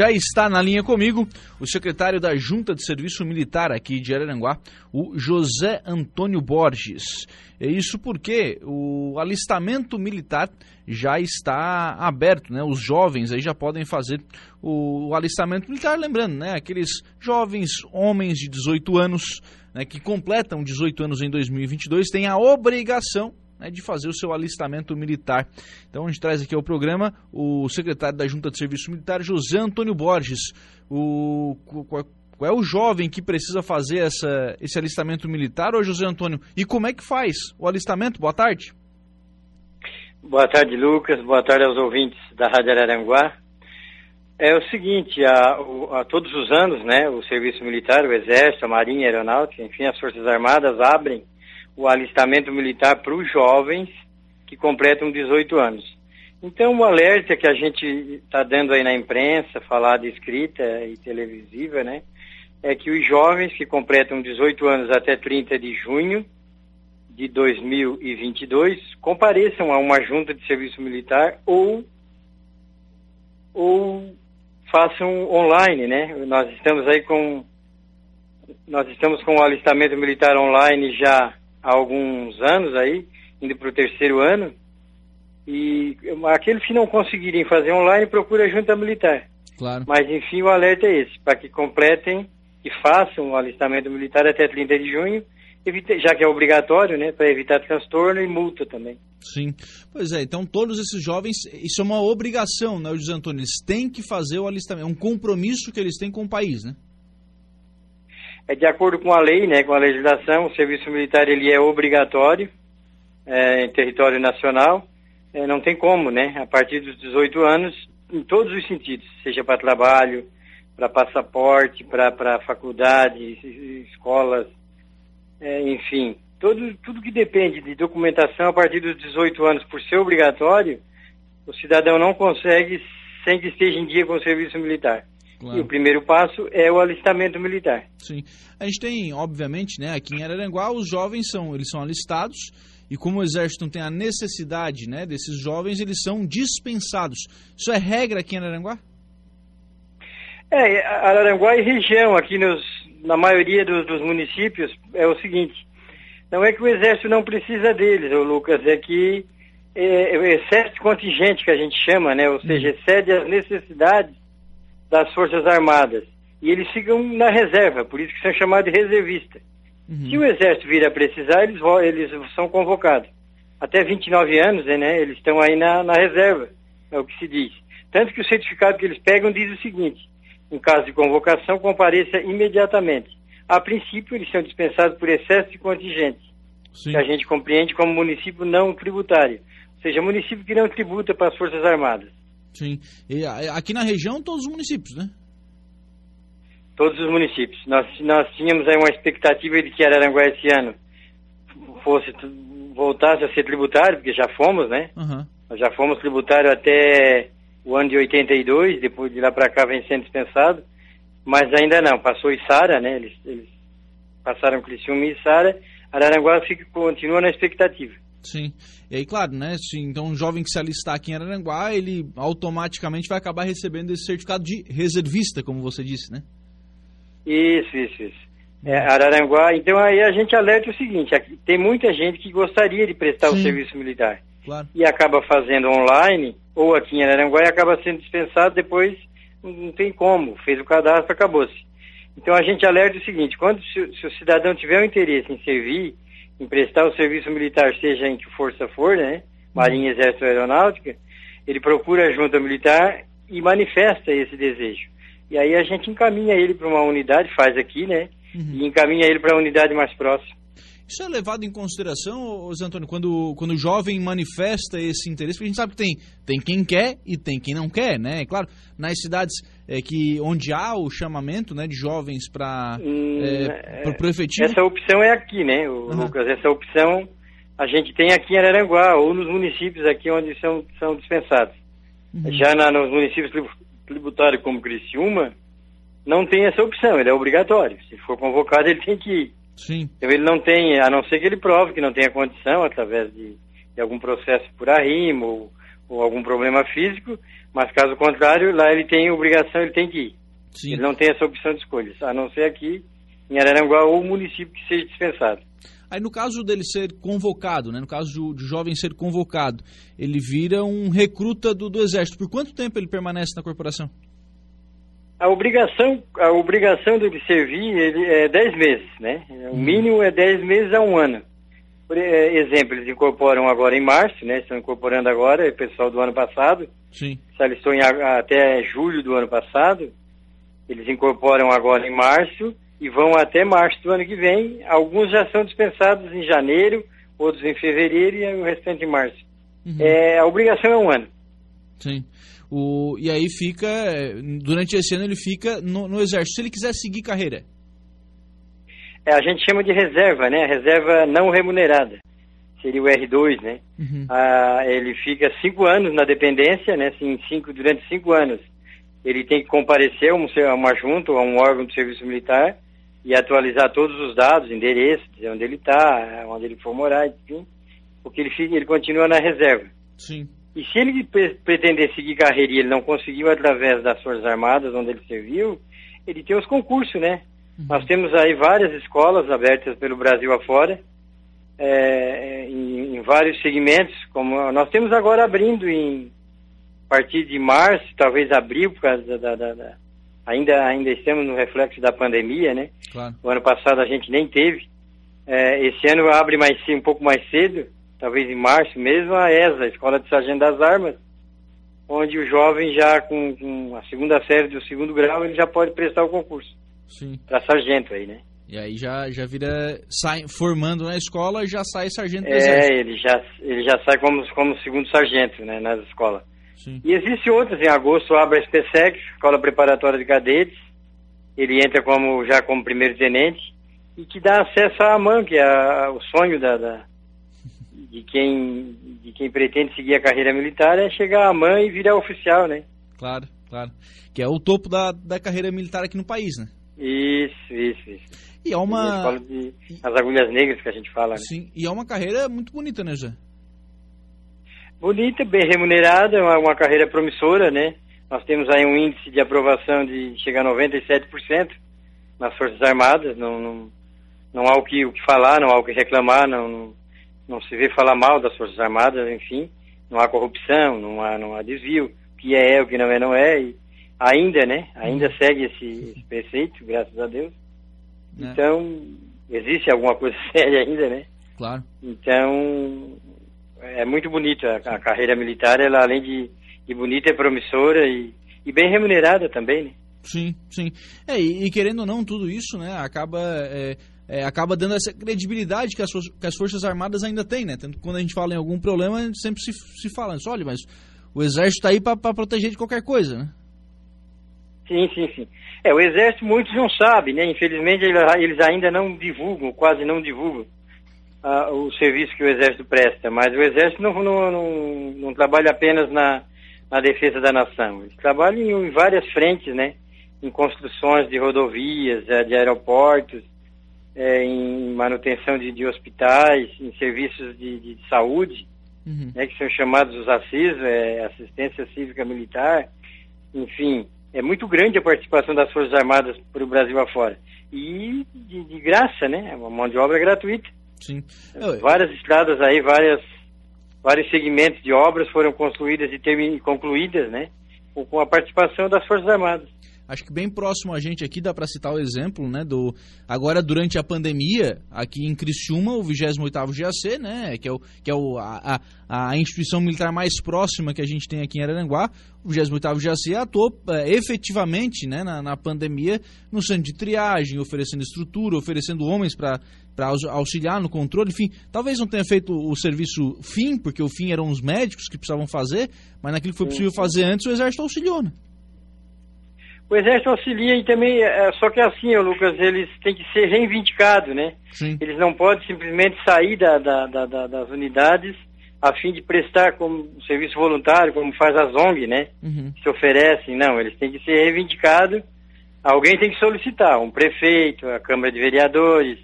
Já está na linha comigo o secretário da Junta de Serviço Militar aqui de Araranguá, o José Antônio Borges. É isso porque o alistamento militar já está aberto, né? Os jovens aí já podem fazer o, alistamento militar, lembrando, né? Aqueles jovens homens de 18 anos, né, que completam 18 anos em 2022, têm a obrigação né, de fazer o seu alistamento militar. Então a gente traz aqui ao programa o secretário da Junta de Serviço Militar, José Antônio Borges. O, qual, qual é o jovem que precisa fazer essa, esse alistamento militar, ô José Antônio? E como é que faz o alistamento? Boa tarde. Boa tarde, Lucas. Boa tarde aos ouvintes da Rádio Araranguá. É o seguinte, a, a, todos os anos, né, o Serviço Militar, o Exército, a Marinha, a Aeronáutica, enfim, as Forças Armadas abrem o alistamento militar para os jovens que completam 18 anos. Então, o alerta que a gente está dando aí na imprensa, falada escrita e televisiva, né, é que os jovens que completam 18 anos até 30 de junho de 2022 compareçam a uma junta de serviço militar ou ou façam online, né? Nós estamos aí com nós estamos com o alistamento militar online já há alguns anos aí, indo para o terceiro ano, e aqueles que não conseguirem fazer online, procura a junta militar. Claro. Mas, enfim, o alerta é esse, para que completem e façam o alistamento militar até 30 de junho, já que é obrigatório, né, para evitar transtorno e multa também. Sim. Pois é, então todos esses jovens, isso é uma obrigação, né, José Antônio? Eles têm que fazer o alistamento, é um compromisso que eles têm com o país, né? É de acordo com a lei, né, com a legislação, o serviço militar ele é obrigatório é, em território nacional. É, não tem como, né? A partir dos 18 anos, em todos os sentidos, seja para trabalho, para passaporte, para faculdade, escolas, é, enfim, todo, tudo que depende de documentação a partir dos 18 anos, por ser obrigatório, o cidadão não consegue sem que esteja em dia com o serviço militar. Claro. E o primeiro passo é o alistamento militar. Sim. A gente tem, obviamente, né, aqui em Araranguá, os jovens são, eles são alistados e como o exército não tem a necessidade, né, desses jovens, eles são dispensados. Isso é regra aqui em Araranguá? É, Araranguá e região, aqui nos, na maioria dos, dos municípios, é o seguinte, não é que o exército não precisa deles, ô Lucas, é que é, é o excesso de contingente que a gente chama, né, ou seja, uhum. excede as necessidades das Forças Armadas. E eles ficam na reserva, por isso que são chamados de reservista. Uhum. Se o Exército vir a precisar, eles, vão, eles são convocados. Até 29 anos, né, eles estão aí na, na reserva, é o que se diz. Tanto que o certificado que eles pegam diz o seguinte: em caso de convocação, compareça imediatamente. A princípio, eles são dispensados por excesso de contingente, Sim. que a gente compreende como município não tributário, ou seja, município que não tributa para as Forças Armadas. Sim. E aqui na região, todos os municípios, né? Todos os municípios. Nós, nós tínhamos aí uma expectativa de que Araranguá esse ano fosse voltasse a ser tributário, porque já fomos, né? Uhum. Nós já fomos tributário até o ano de 82, depois de lá para cá vem sendo dispensado, mas ainda não. Passou Isara, né? Eles, eles passaram Criciúma e Isara. Araranguá fica, continua na expectativa. Sim. E aí, claro, né? Se, então, um jovem que se alistar aqui em Araranguá, ele automaticamente vai acabar recebendo esse certificado de reservista, como você disse, né? Isso, isso, isso. É, Araranguá, então aí a gente alerta o seguinte, tem muita gente que gostaria de prestar Sim. o serviço militar. Claro. E acaba fazendo online, ou aqui em Araranguá, e acaba sendo dispensado, depois não tem como, fez o cadastro, acabou-se. Então a gente alerta o seguinte, quando se, se o cidadão tiver o interesse em servir, em prestar o serviço militar, seja em que força for, né? Marinha, Exército Aeronáutica, ele procura a junta militar e manifesta esse desejo. E aí a gente encaminha ele para uma unidade, faz aqui, né? Uhum. E encaminha ele para a unidade mais próxima. Isso é levado em consideração, Zé Antônio, quando, quando o jovem manifesta esse interesse? Porque a gente sabe que tem, tem quem quer e tem quem não quer, né? Claro, nas cidades é, que, onde há o chamamento né, de jovens para hum, é, é, o efetivo... Essa opção é aqui, né, uhum. Lucas? Essa opção a gente tem aqui em Araranguá, ou nos municípios aqui onde são, são dispensados. Uhum. Já na, nos municípios tributários como Criciúma, não tem essa opção, ele é obrigatório. Se for convocado, ele tem que ir. Sim. Então ele não tem, a não ser que ele prove que não tenha condição através de, de algum processo por arrimo ou, ou algum problema físico, mas caso contrário, lá ele tem obrigação, ele tem que ir. Sim. Ele não tem essa opção de escolha, a não ser aqui em Araranguá ou o município que seja dispensado. Aí no caso dele ser convocado, né, no caso do, do jovem ser convocado, ele vira um recruta do, do Exército. Por quanto tempo ele permanece na corporação? A obrigação, a obrigação dele servir ele é 10 meses, né? O hum. mínimo é 10 meses a um ano. Por exemplo, eles incorporam agora em março, né? Estão incorporando agora, o pessoal do ano passado. Sim. Se alistou em, até julho do ano passado. Eles incorporam agora em março e vão até março do ano que vem. Alguns já são dispensados em janeiro, outros em fevereiro e o restante em março. Uhum. É, a obrigação é um ano. Sim. O, e aí fica, durante esse ano ele fica no, no exército. Se ele quiser seguir carreira? É, a gente chama de reserva, né? Reserva não remunerada. Seria o R2, né? Uhum. Ah, ele fica cinco anos na dependência, né? Assim, cinco, durante cinco anos ele tem que comparecer a uma junta ou a um órgão do serviço militar e atualizar todos os dados, endereço, dizer onde ele está, onde ele for morar, enfim, porque ele, fica, ele continua na reserva. Sim. E se ele pretender seguir carreira e ele não conseguiu através das Forças Armadas, onde ele serviu, ele tem os concursos, né? Uhum. Nós temos aí várias escolas abertas pelo Brasil afora, é, em, em vários segmentos, como nós temos agora abrindo em a partir de março, talvez abril, por causa da, da, da ainda, ainda estamos no reflexo da pandemia, né? Claro. O ano passado a gente nem teve. É, esse ano abre mais um pouco mais cedo, talvez em março mesmo, a ESA, a Escola de Sargento das Armas, onde o jovem já com, com a segunda série do segundo grau, ele já pode prestar o concurso. Sim. Para sargento aí, né? E aí já, já vira, sai, formando na escola, já sai sargento do É, ele já, ele já sai como, como segundo sargento, né, nas escolas. Sim. E existe outras, em agosto abre a SPSEC, Escola Preparatória de Cadetes, ele entra como já como primeiro tenente, e que dá acesso à AMAN, que é o sonho da, da, de, quem, de quem pretende seguir a carreira militar, é chegar à AMAN e virar oficial, né? Claro, claro. Que é o topo da, da carreira militar aqui no país, né? Isso, isso, isso. E é uma... De, as agulhas negras que a gente fala, né? Sim, e é uma carreira muito bonita, né, Zé? bonita, bem remunerada, é uma, uma carreira promissora, né? Nós temos aí um índice de aprovação de chegar a 97% nas Forças Armadas, não, não, não há o que, o que falar, não há o que reclamar, não, não, não se vê falar mal das Forças Armadas, enfim, não há corrupção, não há, não há desvio, o que é é, o que não é não é, e ainda, né, ainda segue esse, esse preceito, graças a Deus. É. Então, existe alguma coisa séria ainda, né? Claro. Então, é muito bonita a, a, carreira militar, ela além de, de bonita é promissora e, e, bem remunerada também, né? Sim, sim. É, e, e querendo ou não, tudo isso, né, acaba, é, é, acaba dando essa credibilidade que as, que as Forças Armadas ainda têm, né? Tanto quando a gente fala em algum problema, sempre se, se fala, olha, mas o Exército está aí para proteger de qualquer coisa, né? Sim, sim, sim. É, o Exército muitos não sabem, né? Infelizmente eles ainda não divulgam, quase não divulgam uh, o serviço que o Exército presta, mas o Exército não, não, não, não trabalha apenas na, na defesa da nação, ele trabalha em, em várias frentes, né? Em construções de rodovias, eh, de aeroportos, é, em manutenção de, de, hospitais, em serviços de, de saúde, uhum. né, que são chamados os ACIS, é, Assistência Cívica Militar, enfim, é muito grande a participação das Forças Armadas para o Brasil afora. E de, de graça, né? É uma mão de obra gratuita. Sim. Várias estradas aí, várias, vários segmentos de obras foram construídas e termin... concluídas, né? Com a participação das Forças Armadas. Acho que bem próximo a gente aqui dá para citar o exemplo, né, do agora durante a pandemia, aqui em Criciúma, o 28º GAC, né, que é, o, que é o, a, a instituição militar mais próxima que a gente tem aqui em Araranguá, o 28º GAC atuou é, efetivamente, né, na, na pandemia no centro de triagem, oferecendo estrutura, oferecendo homens para auxiliar no controle, enfim, talvez não tenha feito o serviço fim, porque o fim eram os médicos que precisavam fazer, mas naquilo que foi possível fazer antes, o Exército auxiliou, né? O Exército auxilia e também, é, só que assim, Lucas, eles têm que ser reivindicados, né? Sim. Eles não podem simplesmente sair da, da, da, das unidades a fim de prestar como serviço voluntário, como faz a ZONG, né? Uhum. Se oferecem, não, eles têm que ser reivindicados. Alguém tem que solicitar, um prefeito, a Câmara de Vereadores.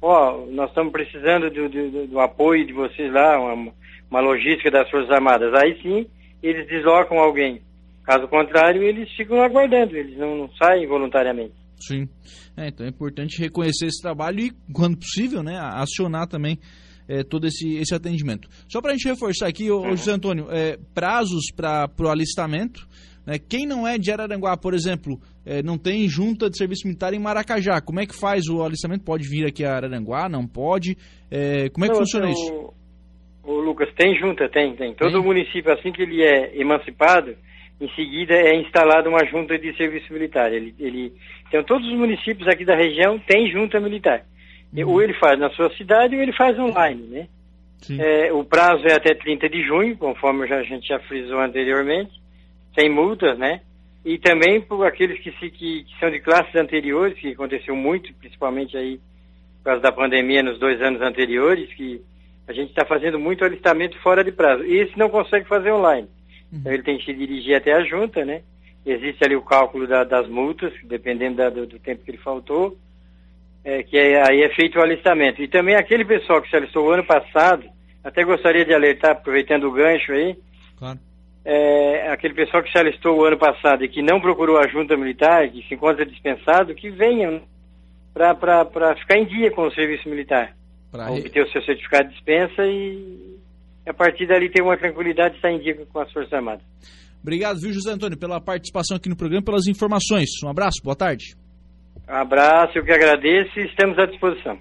Ó, oh, nós estamos precisando do, do, do, apoio de vocês lá, uma, uma logística das Forças Armadas. Aí sim, eles deslocam alguém. Caso contrário, eles ficam aguardando, eles não, não saem voluntariamente. Sim. É, então é importante reconhecer esse trabalho e, quando possível, né, acionar também é, todo esse, esse atendimento. Só para a gente reforçar aqui, ô, uhum. José Antônio, é, prazos para o alistamento. Né, quem não é de Araranguá, por exemplo, é, não tem junta de serviço militar em Maracajá, como é que faz o alistamento? Pode vir aqui a Araranguá? Não pode? É, como é que não, funciona o, isso? O Lucas, tem junta, tem, tem. Todo tem? município, assim que ele é emancipado, em seguida é instalada uma junta de serviço militar. Ele, ele, então, todos os municípios aqui da região têm junta militar. Uhum. Ou ele faz na sua cidade ou ele faz online, né? É, o prazo é até 30 de junho, conforme já, a gente já frisou anteriormente, sem multas, né? E também por aqueles que, se, que, que são de classes anteriores, que aconteceu muito, principalmente aí por causa da pandemia nos dois anos anteriores, que a gente está fazendo muito alistamento fora de prazo. E esse não consegue fazer online. Então ele tem que se dirigir até a junta, né? Existe ali o cálculo da, das multas, dependendo da, do, do, tempo que ele faltou, é, que é, aí é feito o alistamento. E também aquele pessoal que se alistou o ano passado, até gostaria de alertar, aproveitando o gancho aí, claro. é, aquele pessoal que se alistou o ano passado e que não procurou a junta militar, que se encontra dispensado, que venham para ficar em dia com o serviço militar. Para obter o seu certificado de dispensa e a partir dali ter uma tranquilidade e estar em dia com as Forças Armadas. Obrigado, viu, José Antônio, pela participação aqui no programa, pelas informações. Um abraço, boa tarde. Um abraço, eu que agradeço e estamos à disposição.